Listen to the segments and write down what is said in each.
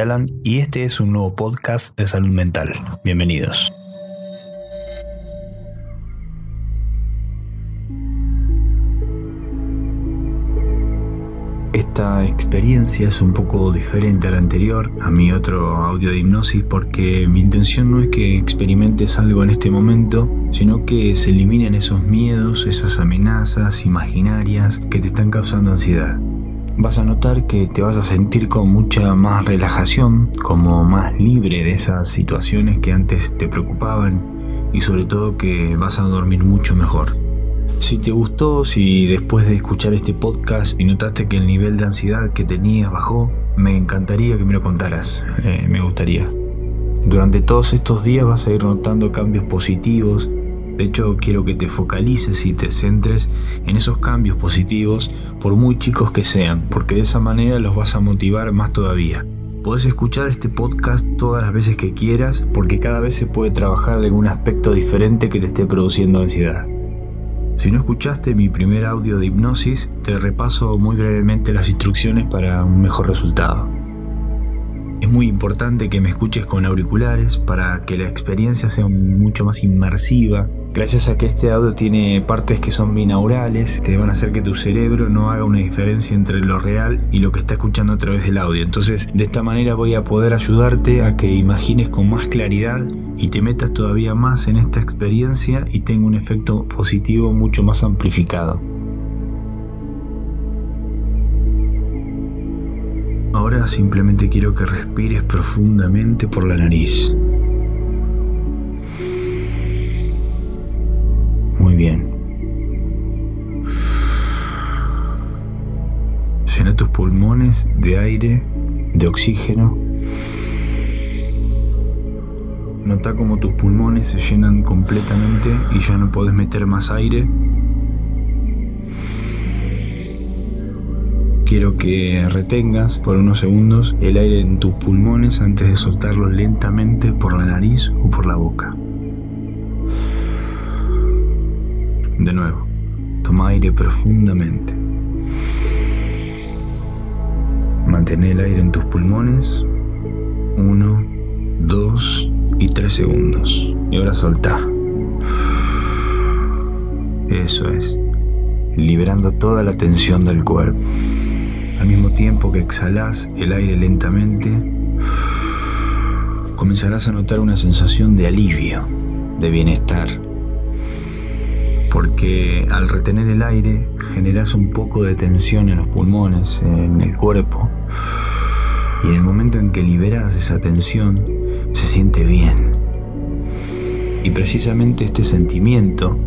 Alan y este es un nuevo podcast de salud mental. Bienvenidos. Esta experiencia es un poco diferente a la anterior, a mi otro audio de hipnosis, porque mi intención no es que experimentes algo en este momento, sino que se eliminen esos miedos, esas amenazas imaginarias que te están causando ansiedad vas a notar que te vas a sentir con mucha más relajación, como más libre de esas situaciones que antes te preocupaban y sobre todo que vas a dormir mucho mejor. Si te gustó, si después de escuchar este podcast y notaste que el nivel de ansiedad que tenías bajó, me encantaría que me lo contaras, eh, me gustaría. Durante todos estos días vas a ir notando cambios positivos de hecho, quiero que te focalices y te centres en esos cambios positivos, por muy chicos que sean, porque de esa manera los vas a motivar más todavía. Puedes escuchar este podcast todas las veces que quieras, porque cada vez se puede trabajar de algún aspecto diferente que te esté produciendo ansiedad. Si no escuchaste mi primer audio de hipnosis, te repaso muy brevemente las instrucciones para un mejor resultado. Es muy importante que me escuches con auriculares para que la experiencia sea mucho más inmersiva. Gracias a que este audio tiene partes que son binaurales, te van a hacer que tu cerebro no haga una diferencia entre lo real y lo que está escuchando a través del audio. Entonces, de esta manera voy a poder ayudarte a que imagines con más claridad y te metas todavía más en esta experiencia y tenga un efecto positivo mucho más amplificado. Ahora simplemente quiero que respires profundamente por la nariz. Bien. Llena tus pulmones de aire, de oxígeno. Nota cómo tus pulmones se llenan completamente y ya no podés meter más aire Quiero que retengas por unos segundos el aire en tus pulmones antes de soltarlo lentamente por la nariz o por la boca. De nuevo, toma aire profundamente. Mantén el aire en tus pulmones. Uno, dos y tres segundos. Y ahora soltá. Eso es. Liberando toda la tensión del cuerpo. Al mismo tiempo que exhalas el aire lentamente, comenzarás a notar una sensación de alivio, de bienestar. Porque al retener el aire generas un poco de tensión en los pulmones, en el cuerpo. Y en el momento en que liberas esa tensión, se siente bien. Y precisamente este sentimiento,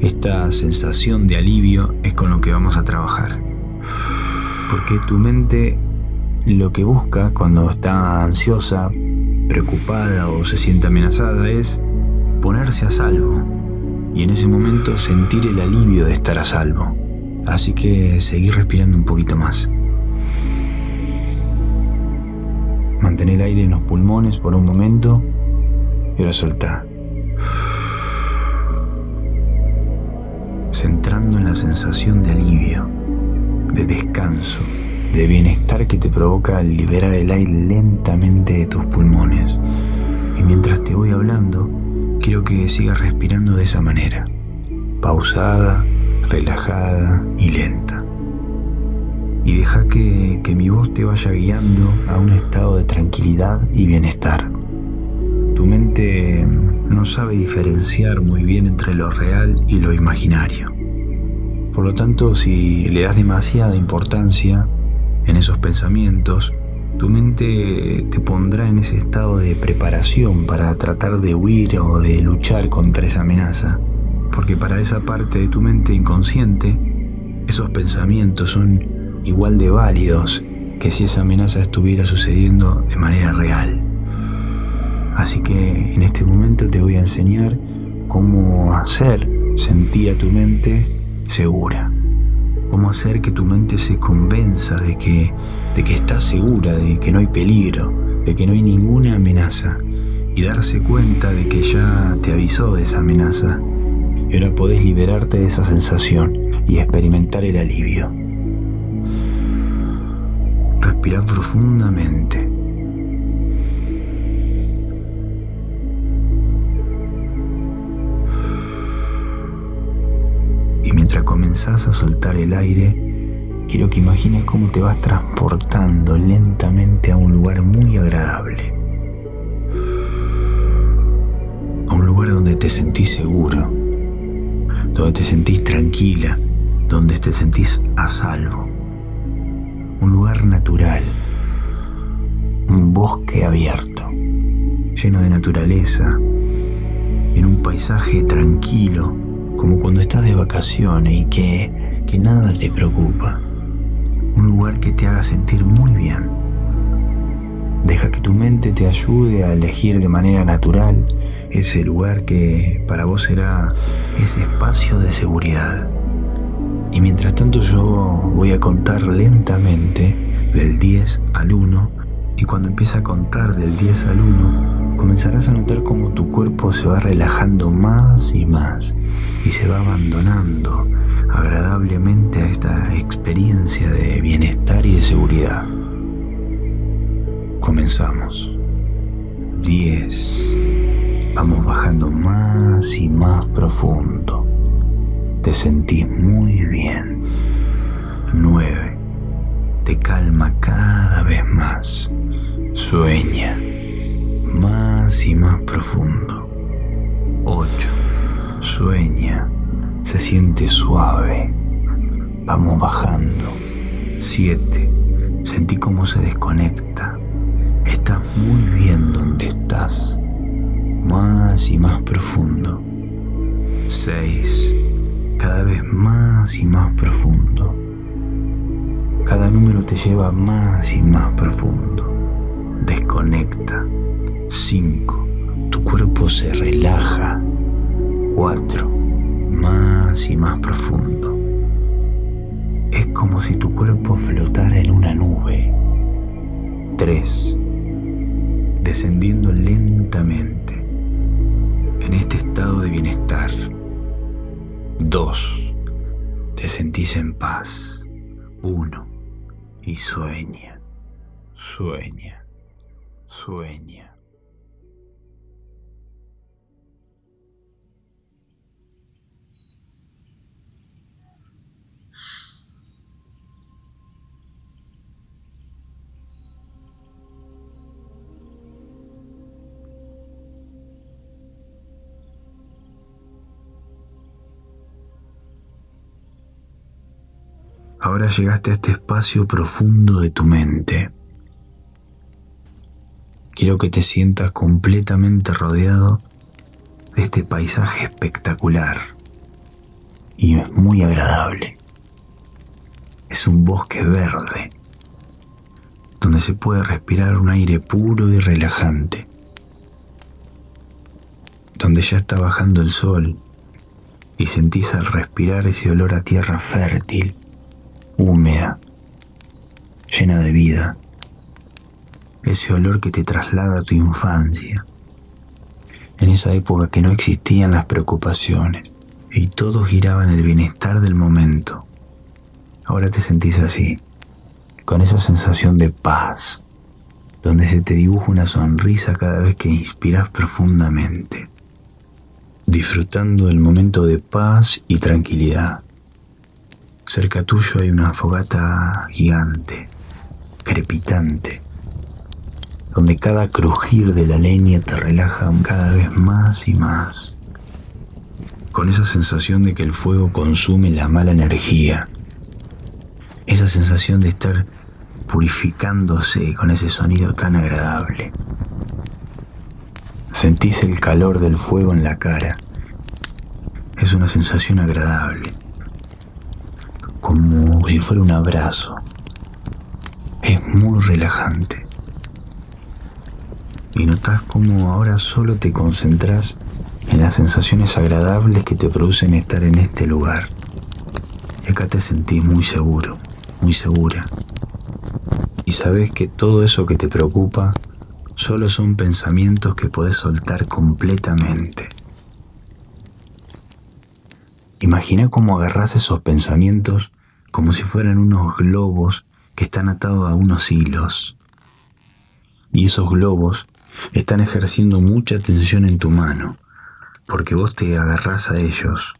esta sensación de alivio es con lo que vamos a trabajar. Porque tu mente lo que busca cuando está ansiosa, preocupada o se siente amenazada es ponerse a salvo y en ese momento sentir el alivio de estar a salvo. Así que seguir respirando un poquito más. Mantén el aire en los pulmones por un momento y ahora soltá. Centrando en la sensación de alivio de descanso, de bienestar que te provoca liberar el aire lentamente de tus pulmones. Y mientras te voy hablando, quiero que sigas respirando de esa manera, pausada, relajada y lenta. Y deja que, que mi voz te vaya guiando a un estado de tranquilidad y bienestar. Tu mente no sabe diferenciar muy bien entre lo real y lo imaginario. Por lo tanto, si le das demasiada importancia en esos pensamientos, tu mente te pondrá en ese estado de preparación para tratar de huir o de luchar contra esa amenaza. Porque para esa parte de tu mente inconsciente, esos pensamientos son igual de válidos que si esa amenaza estuviera sucediendo de manera real. Así que en este momento te voy a enseñar cómo hacer sentir a tu mente segura. Cómo hacer que tu mente se convenza de que, de que estás segura, de que no hay peligro, de que no hay ninguna amenaza. Y darse cuenta de que ya te avisó de esa amenaza. Y ahora podés liberarte de esa sensación y experimentar el alivio. Respira profundamente. Mientras comenzás a soltar el aire, quiero que imagines cómo te vas transportando lentamente a un lugar muy agradable. A un lugar donde te sentís seguro, donde te sentís tranquila, donde te sentís a salvo. Un lugar natural, un bosque abierto, lleno de naturaleza, en un paisaje tranquilo, como cuando estás de vacaciones y que, que nada te preocupa. Un lugar que te haga sentir muy bien. Deja que tu mente te ayude a elegir de manera natural ese lugar que para vos será ese espacio de seguridad. Y mientras tanto yo voy a contar lentamente del 10 al 1 y cuando empiece a contar del 10 al 1 comenzarás a notar cómo tu cuerpo se va relajando más y más y se va abandonando agradablemente a esta experiencia de bienestar y de seguridad. Comenzamos. 10. Vamos bajando más y más profundo. Te sentís muy bien. 9. Te calma cada vez más. Sueña y más profundo. 8. Sueña. Se siente suave. Vamos bajando. 7. Sentí cómo se desconecta. Estás muy bien donde estás. Más y más profundo. 6. Cada vez más y más profundo. Cada número te lleva más y más profundo. Desconecta. 5. Tu cuerpo se relaja. 4. Más y más profundo. Es como si tu cuerpo flotara en una nube. 3. Descendiendo lentamente en este estado de bienestar. 2. Te sentís en paz. 1. Y sueña, sueña, sueña. Ahora llegaste a este espacio profundo de tu mente. Quiero que te sientas completamente rodeado de este paisaje espectacular y es muy agradable. Es un bosque verde donde se puede respirar un aire puro y relajante, donde ya está bajando el sol y sentís al respirar ese olor a tierra fértil húmeda, llena de vida, ese olor que te traslada a tu infancia, en esa época que no existían las preocupaciones y todo giraba en el bienestar del momento. Ahora te sentís así, con esa sensación de paz, donde se te dibuja una sonrisa cada vez que inspiras profundamente, disfrutando del momento de paz y tranquilidad. Cerca tuyo hay una fogata gigante, crepitante, donde cada crujir de la leña te relaja cada vez más y más, con esa sensación de que el fuego consume la mala energía, esa sensación de estar purificándose con ese sonido tan agradable. Sentís el calor del fuego en la cara. Es una sensación agradable como si fuera un abrazo. Es muy relajante. Y notas cómo ahora solo te concentras en las sensaciones agradables que te producen estar en este lugar. Y acá te sentís muy seguro, muy segura. Y sabes que todo eso que te preocupa solo son pensamientos que podés soltar completamente. Imagina cómo agarras esos pensamientos como si fueran unos globos que están atados a unos hilos. Y esos globos están ejerciendo mucha tensión en tu mano, porque vos te agarrás a ellos.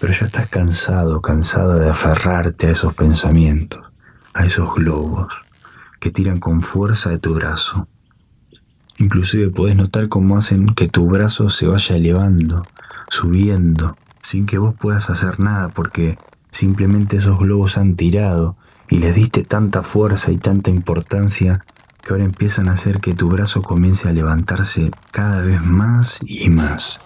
Pero ya estás cansado, cansado de aferrarte a esos pensamientos, a esos globos que tiran con fuerza de tu brazo. Inclusive puedes notar cómo hacen que tu brazo se vaya elevando, subiendo, sin que vos puedas hacer nada porque simplemente esos globos han tirado y les diste tanta fuerza y tanta importancia que ahora empiezan a hacer que tu brazo comience a levantarse cada vez más y más.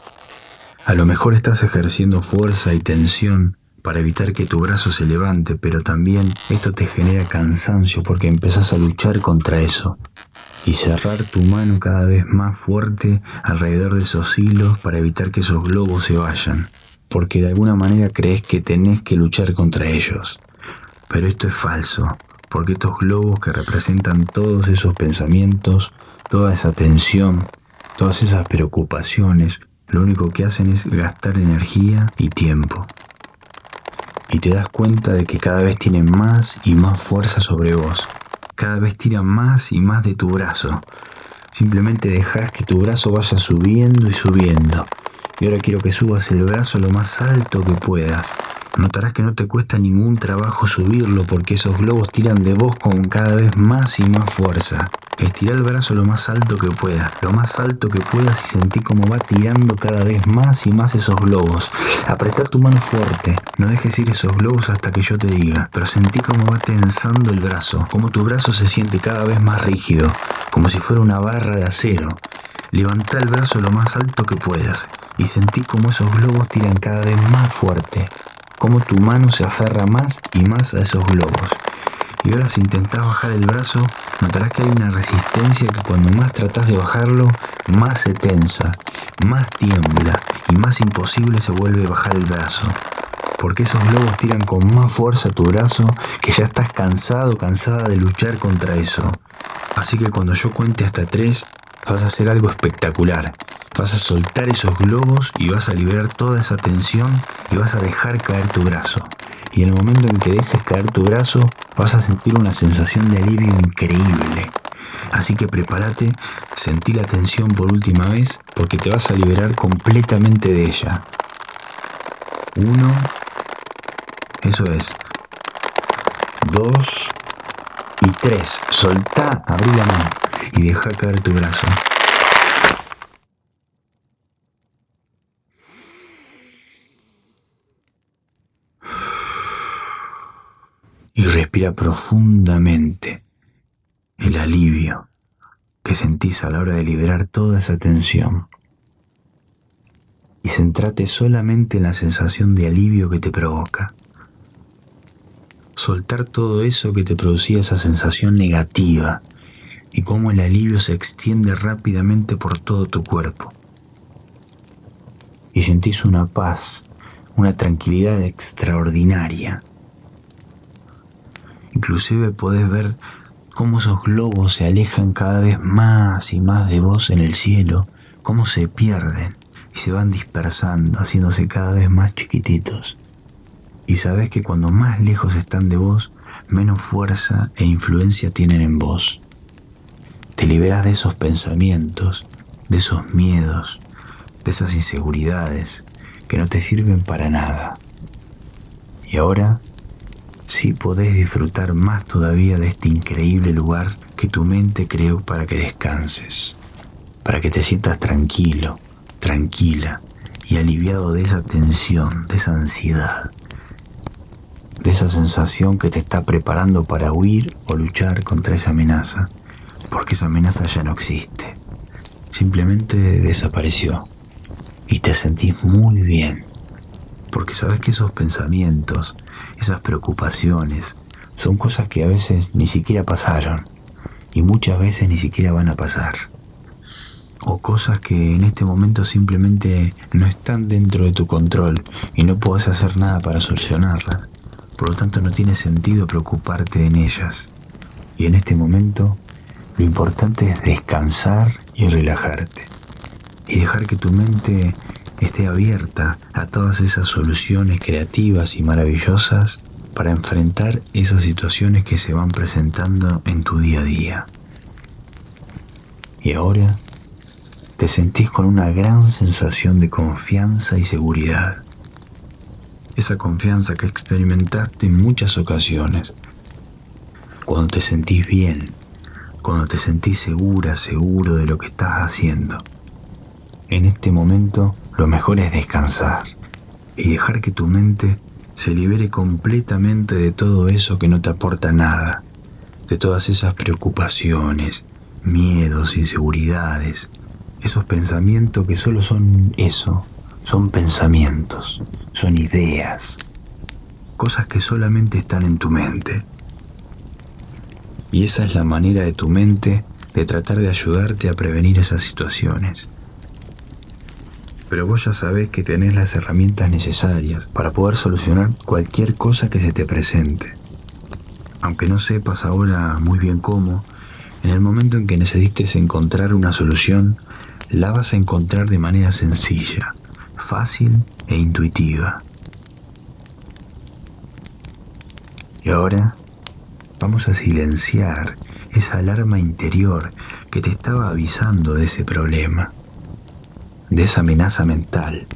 A lo mejor estás ejerciendo fuerza y tensión para evitar que tu brazo se levante, pero también esto te genera cansancio porque empezás a luchar contra eso y cerrar tu mano cada vez más fuerte alrededor de esos hilos para evitar que esos globos se vayan, porque de alguna manera crees que tenés que luchar contra ellos. Pero esto es falso, porque estos globos que representan todos esos pensamientos, toda esa tensión, todas esas preocupaciones, lo único que hacen es gastar energía y tiempo y te das cuenta de que cada vez tienen más y más fuerza sobre vos. Cada vez tiran más y más de tu brazo. Simplemente dejas que tu brazo vaya subiendo y subiendo. Y ahora quiero que subas el brazo lo más alto que puedas. Notarás que no te cuesta ningún trabajo subirlo porque esos globos tiran de vos con cada vez más y más fuerza. Estira el brazo lo más alto que puedas, lo más alto que puedas y sentí cómo va tirando cada vez más y más esos globos. Apretar tu mano fuerte, no dejes ir esos globos hasta que yo te diga, pero sentí cómo va tensando el brazo, cómo tu brazo se siente cada vez más rígido, como si fuera una barra de acero. Levanta el brazo lo más alto que puedas y sentí cómo esos globos tiran cada vez más fuerte, cómo tu mano se aferra más y más a esos globos. Y ahora si intentás bajar el brazo, notarás que hay una resistencia que cuando más tratás de bajarlo, más se tensa, más tiembla y más imposible se vuelve bajar el brazo. Porque esos globos tiran con más fuerza tu brazo que ya estás cansado, cansada de luchar contra eso. Así que cuando yo cuente hasta tres, vas a hacer algo espectacular. Vas a soltar esos globos y vas a liberar toda esa tensión y vas a dejar caer tu brazo y en el momento en que dejes caer tu brazo vas a sentir una sensación de alivio increíble. Así que prepárate, sentí la tensión por última vez porque te vas a liberar completamente de ella. Uno, eso es. Dos y tres. Soltá, abrí la mano y deja caer tu brazo. y respira profundamente el alivio que sentís a la hora de liberar toda esa tensión. Y centrate solamente en la sensación de alivio que te provoca. Soltar todo eso que te producía esa sensación negativa y cómo el alivio se extiende rápidamente por todo tu cuerpo. Y sentís una paz, una tranquilidad extraordinaria Inclusive podés ver cómo esos globos se alejan cada vez más y más de vos en el cielo, cómo se pierden y se van dispersando, haciéndose cada vez más chiquititos. Y sabés que cuando más lejos están de vos, menos fuerza e influencia tienen en vos. Te liberas de esos pensamientos, de esos miedos, de esas inseguridades que no te sirven para nada. Y ahora si podés disfrutar más todavía de este increíble lugar que tu mente creó para que descanses, para que te sientas tranquilo, tranquila y aliviado de esa tensión, de esa ansiedad, de esa sensación que te está preparando para huir o luchar contra esa amenaza, porque esa amenaza ya no existe, simplemente desapareció y te sentís muy bien, porque sabes que esos pensamientos, esas preocupaciones, son cosas que a veces ni siquiera pasaron y muchas veces ni siquiera van a pasar. O cosas que en este momento simplemente no están dentro de tu control y no puedes hacer nada para solucionarlas. Por lo tanto no tiene sentido preocuparte en ellas. Y en este momento lo importante es descansar y relajarte. Y dejar que tu mente esté abierta a todas esas soluciones creativas y maravillosas para enfrentar esas situaciones que se van presentando en tu día a día. Y ahora te sentís con una gran sensación de confianza y seguridad. Esa confianza que experimentaste en muchas ocasiones. Cuando te sentís bien, cuando te sentís segura, seguro de lo que estás haciendo. En este momento lo mejor es descansar y dejar que tu mente se libere completamente de todo eso que no te aporta nada, de todas esas preocupaciones, miedos, inseguridades, esos pensamientos que solo son eso, son pensamientos, son ideas, cosas que solamente están en tu mente. Y esa es la manera de tu mente de tratar de ayudarte a prevenir esas situaciones. Pero vos ya sabés que tenés las herramientas necesarias para poder solucionar cualquier cosa que se te presente. Aunque no sepas ahora muy bien cómo, en el momento en que necesites encontrar una solución, la vas a encontrar de manera sencilla, fácil e intuitiva. Y ahora vamos a silenciar esa alarma interior que te estaba avisando de ese problema, de esa amenaza mental,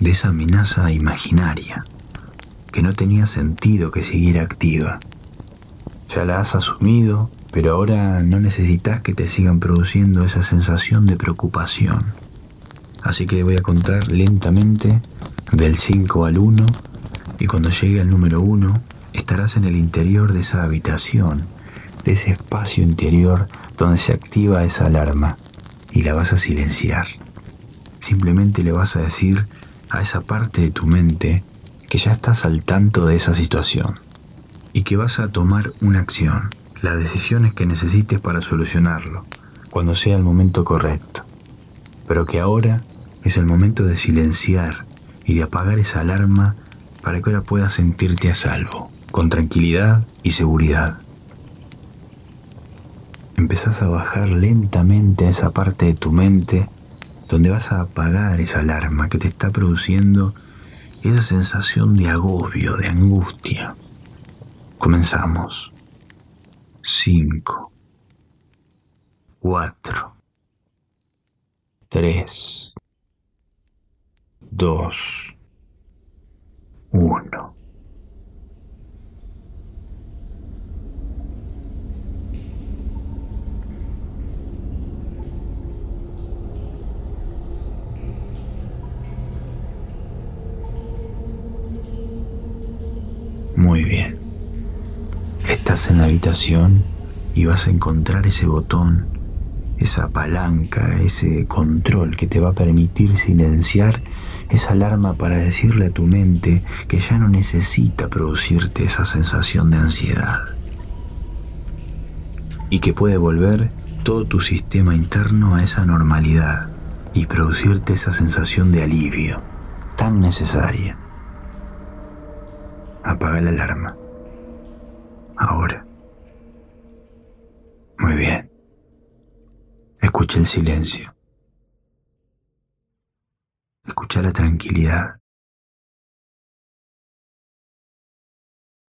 de esa amenaza imaginaria, que no tenía sentido que siguiera activa. Ya la has asumido, pero ahora no necesitas que te sigan produciendo esa sensación de preocupación. Así que voy a contar lentamente del 5 al 1 y cuando llegue al número 1 estarás en el interior de esa habitación, de ese espacio interior donde se activa esa alarma y la vas a silenciar. Simplemente le vas a decir a esa parte de tu mente que ya estás al tanto de esa situación y que vas a tomar una acción, las decisiones que necesites para solucionarlo, cuando sea el momento correcto, pero que ahora es el momento de silenciar y de apagar esa alarma para que ahora puedas sentirte a salvo, con tranquilidad y seguridad. Empezás a bajar lentamente a esa parte de tu mente donde vas a apagar esa alarma que te está produciendo esa sensación de agobio, de angustia. Comenzamos. 5, 4, 3, dos, uno. Muy bien. Estás en la habitación y vas a encontrar ese botón esa palanca, ese control que te va a permitir silenciar esa alarma para decirle a tu mente que ya no necesita producirte esa sensación de ansiedad y que puede volver todo tu sistema interno a esa normalidad y producirte esa sensación de alivio tan necesaria. Apaga la alarma. Ahora. Muy bien. Escucha el silencio. Escucha la tranquilidad.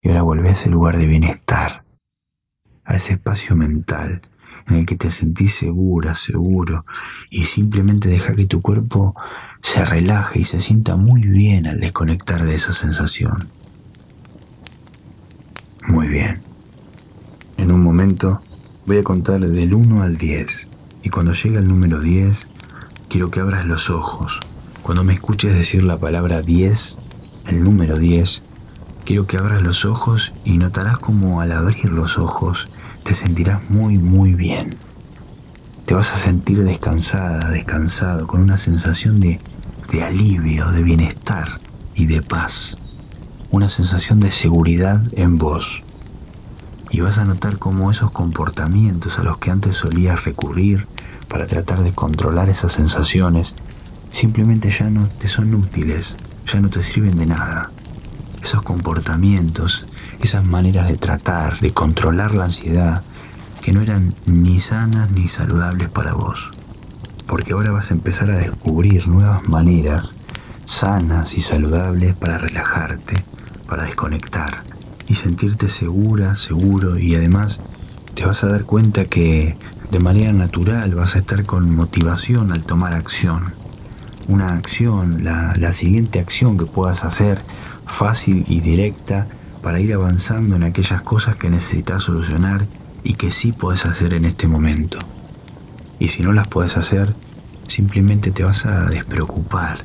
Y ahora vuelve a ese lugar de bienestar, a ese espacio mental en el que te sentís segura, seguro, y simplemente deja que tu cuerpo se relaje y se sienta muy bien al desconectar de esa sensación. Muy bien. En un momento voy a contar del 1 al 10 y cuando llegue el número 10, quiero que abras los ojos. Cuando me escuches decir la palabra 10, el número 10, quiero que abras los ojos y notarás como al abrir los ojos te sentirás muy, muy bien. Te vas a sentir descansada, descansado, con una sensación de, de alivio, de bienestar y de paz. Una sensación de seguridad en vos y vas a notar cómo esos comportamientos a los que antes solías recurrir para tratar de controlar esas sensaciones simplemente ya no te son útiles, ya no te sirven de nada. Esos comportamientos, esas maneras de tratar, de controlar la ansiedad, que no eran ni sanas ni saludables para vos. Porque ahora vas a empezar a descubrir nuevas maneras sanas y saludables para relajarte, para desconectar y sentirte segura, seguro y además te vas a dar cuenta que de manera natural vas a estar con motivación al tomar acción. Una acción, la, siguiente acción que puedas hacer fácil y directa para ir avanzando en aquellas cosas que necesitas solucionar y que sí puedes hacer en este momento. Y si no las puedes hacer, simplemente te vas a despreocupar,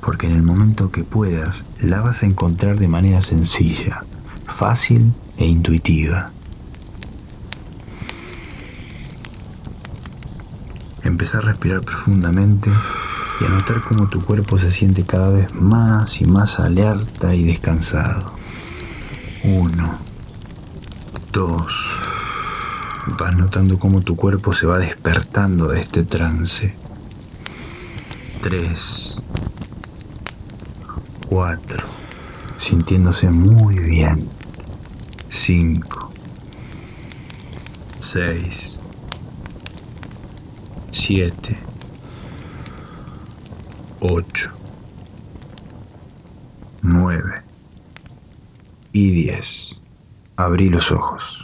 porque en el momento que puedas, la vas a encontrar de manera sencilla, fácil e intuitiva. Empezá a respirar profundamente y a notar cómo tu cuerpo se siente cada vez más y más alerta y descansado. Uno, dos. Vas notando cómo tu cuerpo se va despertando de este trance. Tres, cuatro, sintiéndose muy bien. Cinco, seis, siete, ocho, nueve y diez. Abrí los ojos.